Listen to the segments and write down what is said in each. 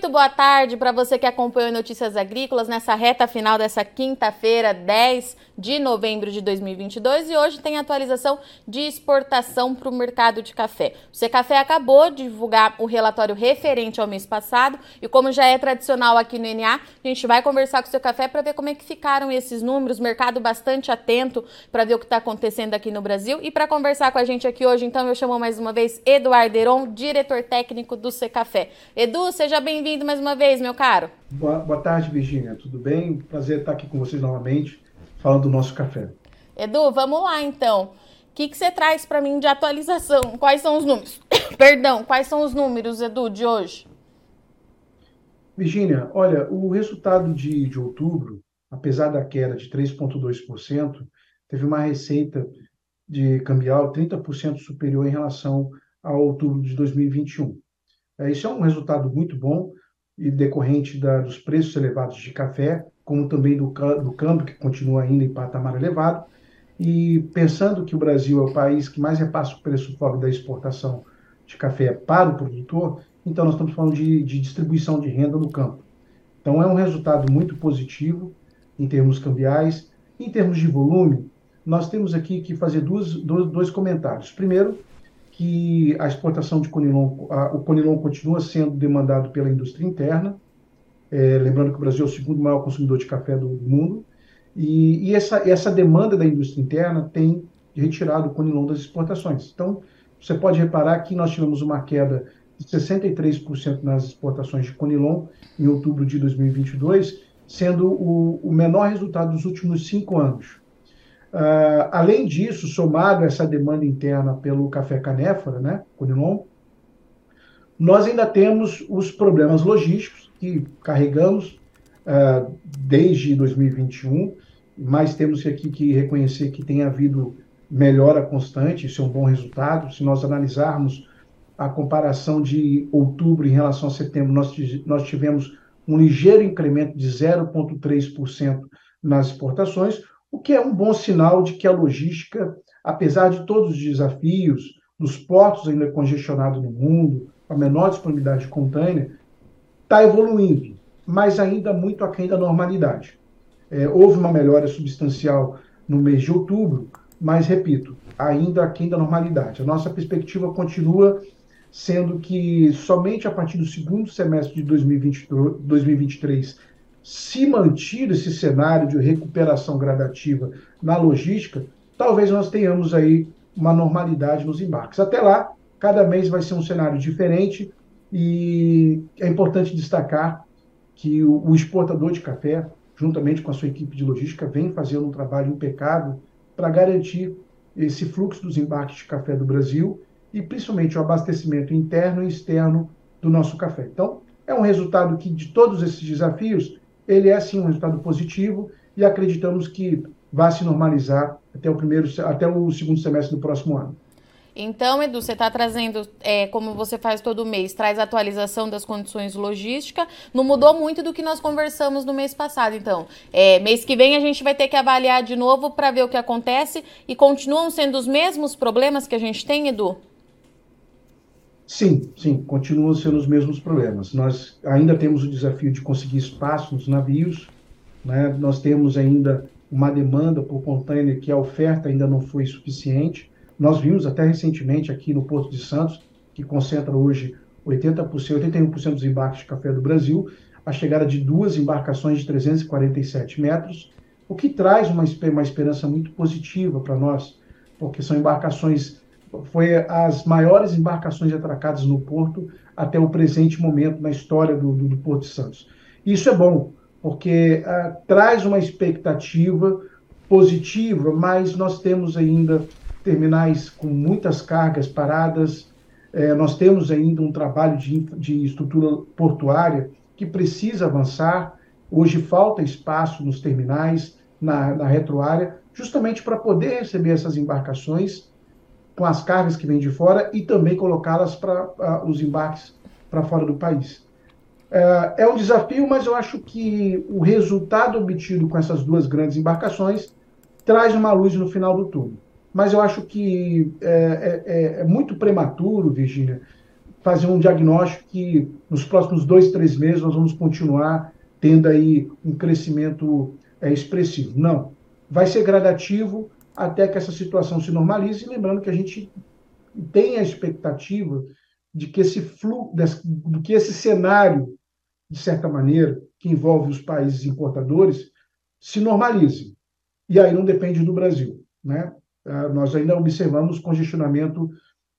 Muito boa tarde para você que acompanhou Notícias Agrícolas nessa reta final dessa quinta-feira, 10 de novembro de 2022 e hoje tem atualização de exportação para o mercado de café. O Secafé acabou de divulgar o relatório referente ao mês passado e como já é tradicional aqui no NA, a gente vai conversar com o seu café para ver como é que ficaram esses números, mercado bastante atento para ver o que está acontecendo aqui no Brasil e para conversar com a gente aqui hoje, então eu chamo mais uma vez Eduardo Heron, diretor técnico do Secafé. Edu, seja bem-vindo mais uma vez, meu caro. Boa, boa tarde, Virginia. Tudo bem? Prazer estar aqui com vocês novamente, falando do nosso café. Edu, vamos lá então. O que, que você traz para mim de atualização? Quais são os números? Perdão, quais são os números, Edu, de hoje? Virginia, olha, o resultado de, de outubro, apesar da queda de 3,2%, teve uma receita de cambial 30% superior em relação ao outubro de 2021. É, isso é um resultado muito bom e decorrente da, dos preços elevados de café, como também do, do câmbio, que continua ainda em patamar elevado. E pensando que o Brasil é o país que mais repassa o preço pobre da exportação de café para o produtor, então nós estamos falando de, de distribuição de renda no campo. Então é um resultado muito positivo em termos cambiais. Em termos de volume, nós temos aqui que fazer duas, dois, dois comentários. Primeiro, que a exportação de conilon, a, o conilon continua sendo demandado pela indústria interna, é, lembrando que o Brasil é o segundo maior consumidor de café do mundo, e, e essa, essa demanda da indústria interna tem retirado o conilon das exportações. Então, você pode reparar que nós tivemos uma queda de 63% nas exportações de conilon em outubro de 2022, sendo o, o menor resultado dos últimos cinco anos. Uh, além disso, somado a essa demanda interna pelo café canéfora, né, Conilon, nós ainda temos os problemas logísticos que carregamos uh, desde 2021, mas temos aqui que reconhecer que tem havido melhora constante, isso é um bom resultado. Se nós analisarmos a comparação de outubro em relação a setembro, nós, nós tivemos um ligeiro incremento de 0,3% nas exportações, o que é um bom sinal de que a logística, apesar de todos os desafios, dos portos ainda congestionados no mundo, a menor disponibilidade de container, está evoluindo, mas ainda muito aquém da normalidade. É, houve uma melhora substancial no mês de outubro, mas, repito, ainda aquém da normalidade. A nossa perspectiva continua sendo que somente a partir do segundo semestre de 2023 se mantido esse cenário de recuperação gradativa na logística, talvez nós tenhamos aí uma normalidade nos embarques. Até lá, cada mês vai ser um cenário diferente e é importante destacar que o, o exportador de café, juntamente com a sua equipe de logística, vem fazendo um trabalho impecável para garantir esse fluxo dos embarques de café do Brasil e principalmente o abastecimento interno e externo do nosso café. Então, é um resultado que de todos esses desafios ele é sim um resultado positivo e acreditamos que vai se normalizar até o primeiro, até o segundo semestre do próximo ano. Então, Edu, você está trazendo, é, como você faz todo mês, traz atualização das condições logísticas. Não mudou muito do que nós conversamos no mês passado. Então, é, mês que vem a gente vai ter que avaliar de novo para ver o que acontece. E continuam sendo os mesmos problemas que a gente tem, Edu? Sim, sim, continuam sendo os mesmos problemas. Nós ainda temos o desafio de conseguir espaço nos navios, né? nós temos ainda uma demanda por container que a oferta ainda não foi suficiente. Nós vimos até recentemente aqui no Porto de Santos, que concentra hoje 80%, 81% dos embarques de café do Brasil, a chegada de duas embarcações de 347 metros, o que traz uma, uma esperança muito positiva para nós, porque são embarcações foi as maiores embarcações atracadas no porto até o presente momento na história do, do, do Porto de Santos. Isso é bom, porque uh, traz uma expectativa positiva, mas nós temos ainda terminais com muitas cargas paradas, eh, nós temos ainda um trabalho de, de estrutura portuária que precisa avançar. Hoje falta espaço nos terminais, na, na retroárea, justamente para poder receber essas embarcações com as cargas que vêm de fora e também colocá-las para uh, os embarques para fora do país. Uh, é um desafio, mas eu acho que o resultado obtido com essas duas grandes embarcações traz uma luz no final do túnel. Mas eu acho que é, é, é, é muito prematuro, Virginia, fazer um diagnóstico que nos próximos dois, três meses nós vamos continuar tendo aí um crescimento é, expressivo. Não. Vai ser gradativo até que essa situação se normalize. lembrando que a gente tem a expectativa de que esse fluxo, que esse cenário, de certa maneira, que envolve os países importadores, se normalize. E aí não depende do Brasil. Né? Ah, nós ainda observamos congestionamento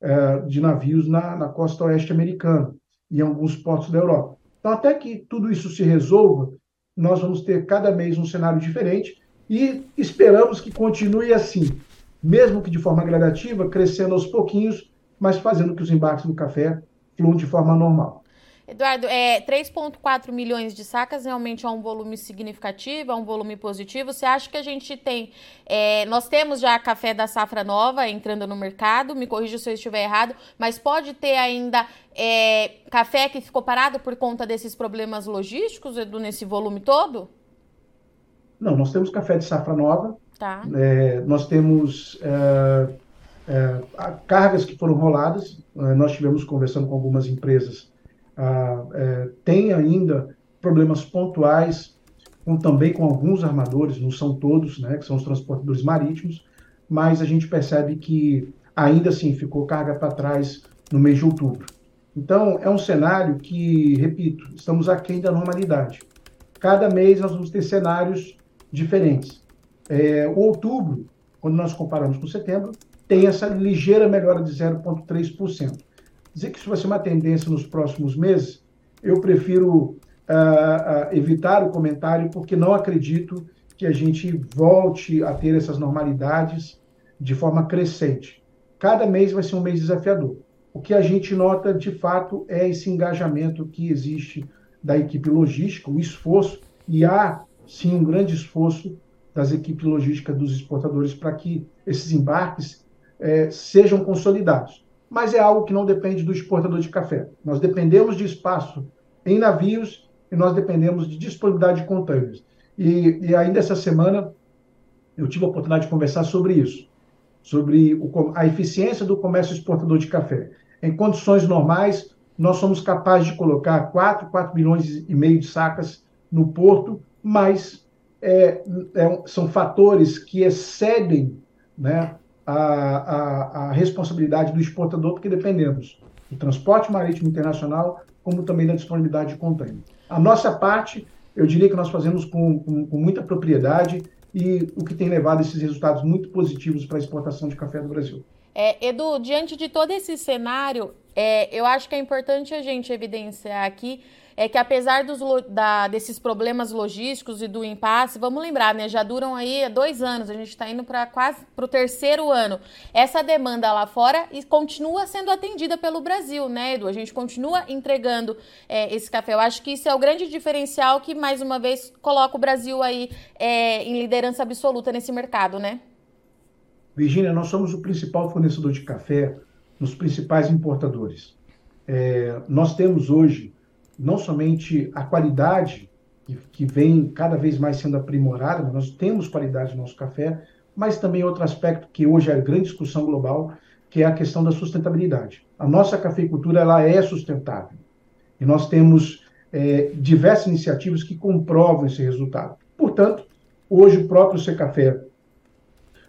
eh, de navios na, na costa oeste americana e em alguns portos da Europa. Então, até que tudo isso se resolva, nós vamos ter cada mês um cenário diferente e esperamos que continue assim, mesmo que de forma gradativa, crescendo aos pouquinhos, mas fazendo que os embarques do café fluam de forma normal. Eduardo, é, 3,4 milhões de sacas realmente é um volume significativo, é um volume positivo. Você acha que a gente tem. É, nós temos já café da safra nova entrando no mercado, me corrija se eu estiver errado, mas pode ter ainda é, café que ficou parado por conta desses problemas logísticos, Edu, nesse volume todo? Não, nós temos café de safra nova. Tá. É, nós temos é, é, cargas que foram roladas. É, nós tivemos conversando com algumas empresas ah, tem ainda problemas pontuais, com, também com alguns armadores, não são todos, né, que são os transportadores marítimos, mas a gente percebe que ainda assim ficou carga para trás no mês de outubro. Então, é um cenário que, repito, estamos aquém da normalidade. Cada mês nós vamos ter cenários diferentes. É, o outubro, quando nós comparamos com setembro, tem essa ligeira melhora de 0,3%. Dizer que isso vai ser uma tendência nos próximos meses, eu prefiro uh, uh, evitar o comentário, porque não acredito que a gente volte a ter essas normalidades de forma crescente. Cada mês vai ser um mês desafiador. O que a gente nota, de fato, é esse engajamento que existe da equipe logística, o esforço, e há, sim, um grande esforço das equipes logísticas dos exportadores para que esses embarques eh, sejam consolidados mas é algo que não depende do exportador de café. Nós dependemos de espaço em navios e nós dependemos de disponibilidade de contêineres. E, e ainda essa semana eu tive a oportunidade de conversar sobre isso, sobre o, a eficiência do comércio exportador de café. Em condições normais, nós somos capazes de colocar 4, 4 milhões e meio de sacas no porto, mas é, é, são fatores que excedem né, a, a, a responsabilidade do exportador, porque dependemos do transporte marítimo internacional, como também da disponibilidade de contêiner. A nossa parte, eu diria que nós fazemos com, com, com muita propriedade e o que tem levado esses resultados muito positivos para a exportação de café do Brasil. É, Edu, diante de todo esse cenário, é, eu acho que é importante a gente evidenciar aqui é que apesar dos, da, desses problemas logísticos e do impasse, vamos lembrar, né? Já duram aí dois anos, a gente está indo para quase para o terceiro ano. Essa demanda lá fora e continua sendo atendida pelo Brasil, né, Edu? A gente continua entregando é, esse café. Eu acho que isso é o grande diferencial que, mais uma vez, coloca o Brasil aí é, em liderança absoluta nesse mercado, né? Virginia, nós somos o principal fornecedor de café nos principais importadores. É, nós temos hoje não somente a qualidade que, vem cada vez mais sendo aprimorada, nós temos qualidade no nosso café, mas também outro aspecto que hoje é a grande discussão global, que é a questão da sustentabilidade. A nossa cafeicultura ela é sustentável e nós temos é, diversas iniciativas que comprovam esse resultado. Portanto, hoje o próprio Secafé,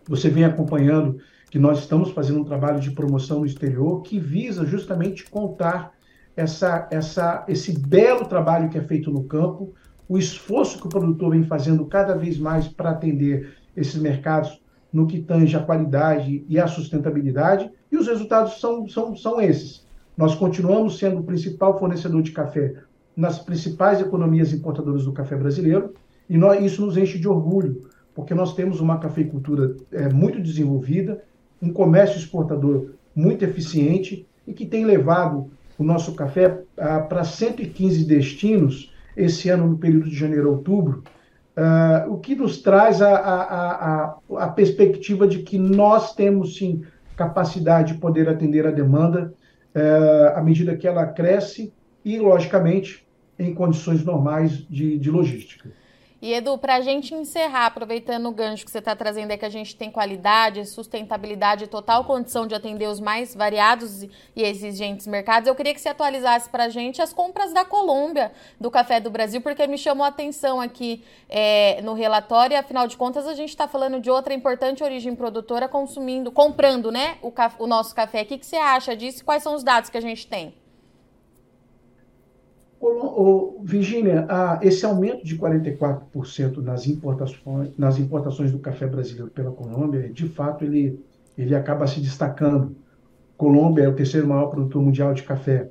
você vem acompanhando que nós estamos fazendo um trabalho de promoção no exterior que visa justamente contar essa, essa, esse belo trabalho que é feito no campo, o esforço que o produtor vem fazendo cada vez mais para atender esses mercados no que tange a qualidade e a sustentabilidade, e os resultados são, são, são esses. Nós continuamos sendo o principal fornecedor de café nas principais economias importadoras do café brasileiro, e nós, isso nos enche de orgulho, porque nós temos uma cafeicultura é, muito desenvolvida, um comércio exportador muito eficiente e que tem levado o nosso café ah, para 115 destinos esse ano, no período de janeiro a outubro, ah, o que nos traz a, a, a, a, perspectiva de que nós temos sim capacidade de poder atender a demanda ah, à medida que ela cresce e, logicamente, em condições normais de, de logística. E Edu, para a gente encerrar, aproveitando o gancho que você está trazendo é que a gente tem qualidade, sustentabilidade, total condição de atender os mais variados e exigentes mercados, eu queria que você atualizasse para a gente as compras da Colômbia do Café do Brasil, porque me chamou a atenção aqui é, no relatório, e afinal de contas a gente está falando de outra importante origem produtora consumindo, comprando né, o, o nosso café. O que, que você acha disso quais são os dados que a gente tem? Virgínia, esse aumento de 44% nas importações, nas importações do café brasileiro pela Colômbia, de fato, ele, ele acaba se destacando. Colômbia é o terceiro maior produtor mundial de café.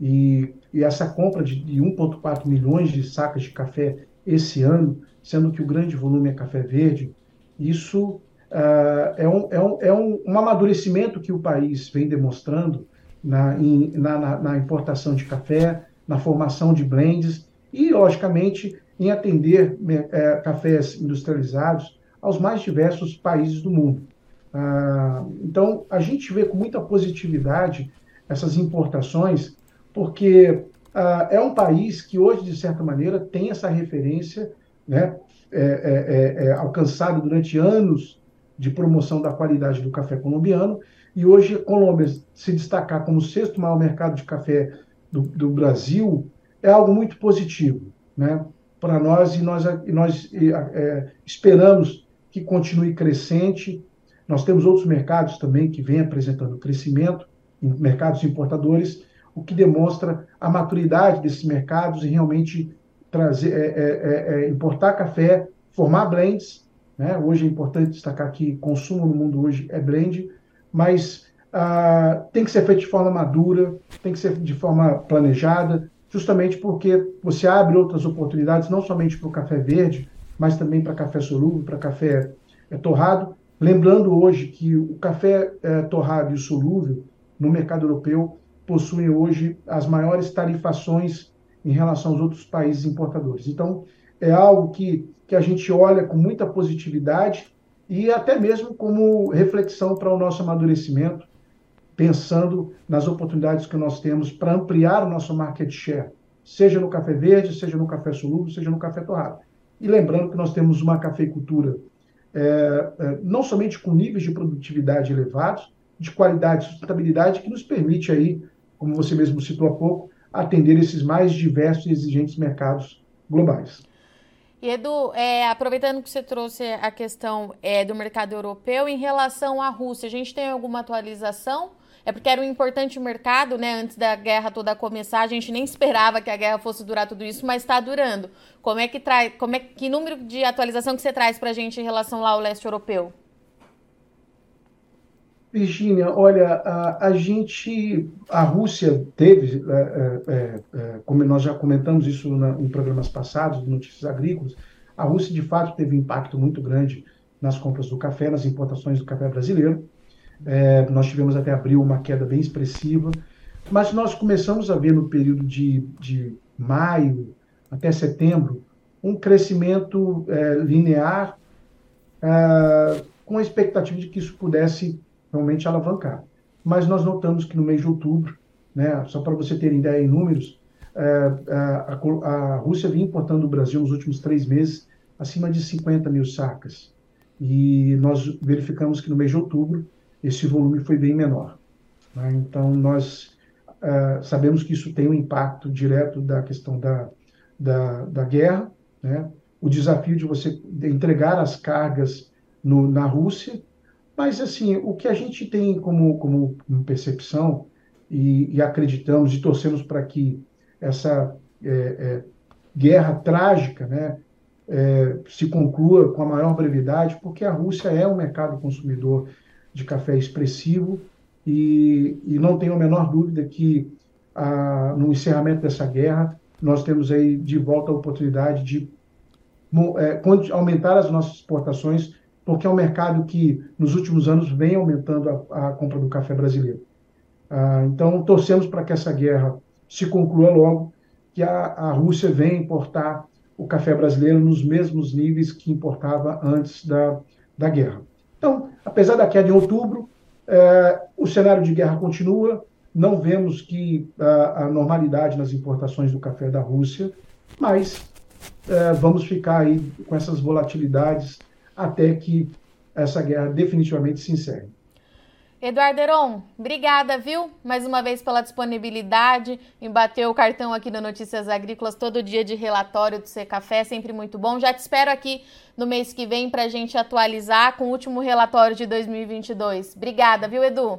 E, e essa compra de, de 1,4 milhões de sacas de café esse ano, sendo que o grande volume é café verde, isso uh, é, um, é, um, é um, um amadurecimento que o país vem demonstrando na, na, na, na importação de café, na formação de blends e, logicamente, em atender é, cafés industrializados aos mais diversos países do mundo. Ah, então, a gente vê com muita positividade essas importações, porque ah, é um país que hoje, de certa maneira, tem essa referência né, é, é, é, é alcançada durante anos de promoção da qualidade do café colombiano, e hoje a Colômbia se destacar como o sexto maior mercado de café do, do Brasil é algo muito positivo né, para nós e nós, e nós é, esperamos que continue crescente. Nós temos outros mercados também que vêm apresentando crescimento, mercados importadores, o que demonstra a maturidade desses mercados e realmente trazer, é, é, é, é importar café, formar blends. Né? Hoje é importante destacar que consumo no mundo hoje é blend, mas ah, tem que ser feito de forma madura, tem que ser de forma planejada, justamente porque você abre outras oportunidades, não somente para o café verde, mas também para café solúvel, para café é, torrado. Lembrando hoje que o café é, torrado e o solúvel no mercado europeu possuem hoje as maiores tarifações em relação aos outros países importadores. Então, é algo que, que a gente olha com muita positividade e até mesmo como reflexão para o nosso amadurecimento pensando nas oportunidades que nós temos para ampliar o nosso market share, seja no café verde, seja no café solúvel, seja no café torrado. E lembrando que nós temos uma cafeicultura é, é, não somente com níveis de produtividade elevados, de qualidade e sustentabilidade, que nos permite aí, como você mesmo citou há pouco, atender esses mais diversos e exigentes mercados globais. E Edu, é, aproveitando que você trouxe a questão é, do mercado europeu, em relação à Rússia, a gente tem alguma atualização? É porque era um importante mercado, né? Antes da guerra toda começar, a gente nem esperava que a guerra fosse durar tudo isso, mas está durando. Como é que traz, como é que número de atualização que você traz para a gente em relação lá ao leste europeu? Virginia, olha, a, a, gente, a Rússia teve, é, é, é, é como nós já comentamos isso na, em programas passados, notícias agrícolas, a Rússia de fato teve um impacto muito grande nas compras do café, nas importações do café brasileiro. É, nós tivemos até abril uma queda bem expressiva, mas nós começamos a ver no período de, de maio até setembro um crescimento é, linear é, com a expectativa de que isso pudesse realmente alavancar. Mas nós notamos que no mês de outubro, né, só para você ter ideia em números, é, é, a, a, Rússia vinha importando do Brasil nos últimos três meses acima de 50 mil sacas. E nós verificamos que no mês de outubro esse volume foi bem menor. Né? Então, nós uh, sabemos que isso tem um impacto direto da questão da, da, da guerra, né? o desafio de você entregar as cargas no, na Rússia, mas, assim, o que a gente tem como, como percepção e, e acreditamos e torcemos para que essa é, é, guerra trágica né, é, se conclua com a maior brevidade, porque a Rússia é um mercado consumidor de café expressivo e, e não tenho a menor dúvida que a, no encerramento dessa guerra nós temos aí de volta a oportunidade de é, aumentar as nossas exportações, porque é um mercado que nos últimos anos vem aumentando a, a compra do café brasileiro. Ah, então torcemos para que essa guerra se conclua logo, que a, a Rússia venha importar o café brasileiro nos mesmos níveis que importava antes da, da guerra. Então, apesar da queda em outubro, é, o cenário de guerra continua, não vemos que a, a, normalidade nas importações do café da Rússia, mas é, vamos ficar aí com essas volatilidades até que essa guerra definitivamente se encerre. Eduardo Heron, obrigada, viu? Mais uma vez pela disponibilidade em bater o cartão aqui no Notícias Agrícolas todo dia de relatório do C Café, sempre muito bom. Já te espero aqui no mês que vem para a gente atualizar com o último relatório de 2022. Obrigada, viu, Edu?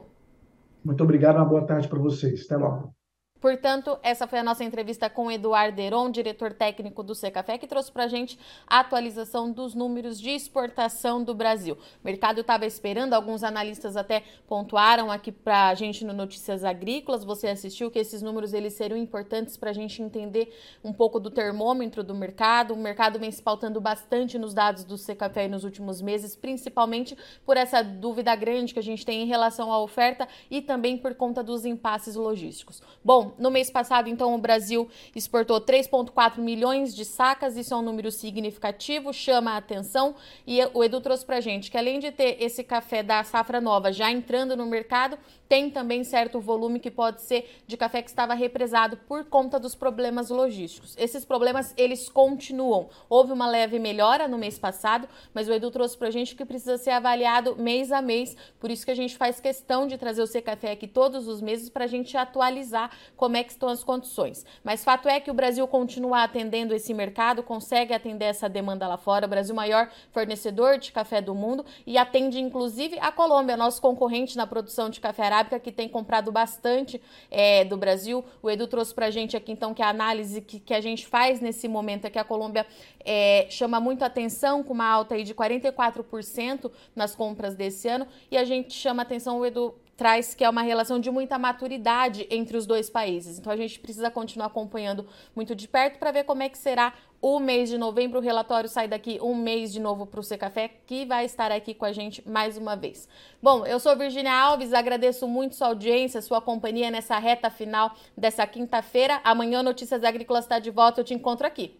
Muito obrigado, uma boa tarde para vocês. Até logo. Portanto, essa foi a nossa entrevista com Eduardo Heron, diretor técnico do Secafé, que trouxe para a gente a atualização dos números de exportação do Brasil. O mercado estava esperando, alguns analistas até pontuaram aqui para a gente no Notícias Agrícolas. Você assistiu que esses números eles seriam importantes para a gente entender um pouco do termômetro do mercado. O mercado vem se pautando bastante nos dados do Secafé nos últimos meses, principalmente por essa dúvida grande que a gente tem em relação à oferta e também por conta dos impasses logísticos. Bom, no mês passado, então, o Brasil exportou 3,4 milhões de sacas, isso é um número significativo, chama a atenção. E o Edu trouxe pra gente que além de ter esse café da safra nova já entrando no mercado, tem também certo volume que pode ser de café que estava represado por conta dos problemas logísticos. Esses problemas, eles continuam. Houve uma leve melhora no mês passado, mas o Edu trouxe pra gente que precisa ser avaliado mês a mês, por isso que a gente faz questão de trazer o C Café aqui todos os meses para a gente atualizar como é que estão as condições. Mas fato é que o Brasil continua atendendo esse mercado, consegue atender essa demanda lá fora. O Brasil maior fornecedor de café do mundo e atende inclusive a Colômbia, nosso concorrente na produção de café arábica, que tem comprado bastante é, do Brasil. O Edu trouxe para a gente aqui então que a análise que, que a gente faz nesse momento é que a Colômbia é, chama muito atenção, com uma alta aí de 44% nas compras desse ano, e a gente chama atenção, o Edu traz que é uma relação de muita maturidade entre os dois países. Então a gente precisa continuar acompanhando muito de perto para ver como é que será o mês de novembro. O relatório sai daqui um mês de novo para o C Café, que vai estar aqui com a gente mais uma vez. Bom, eu sou Virginia Alves, agradeço muito sua audiência, sua companhia nessa reta final dessa quinta-feira. Amanhã Notícias Agrícolas está de volta, eu te encontro aqui.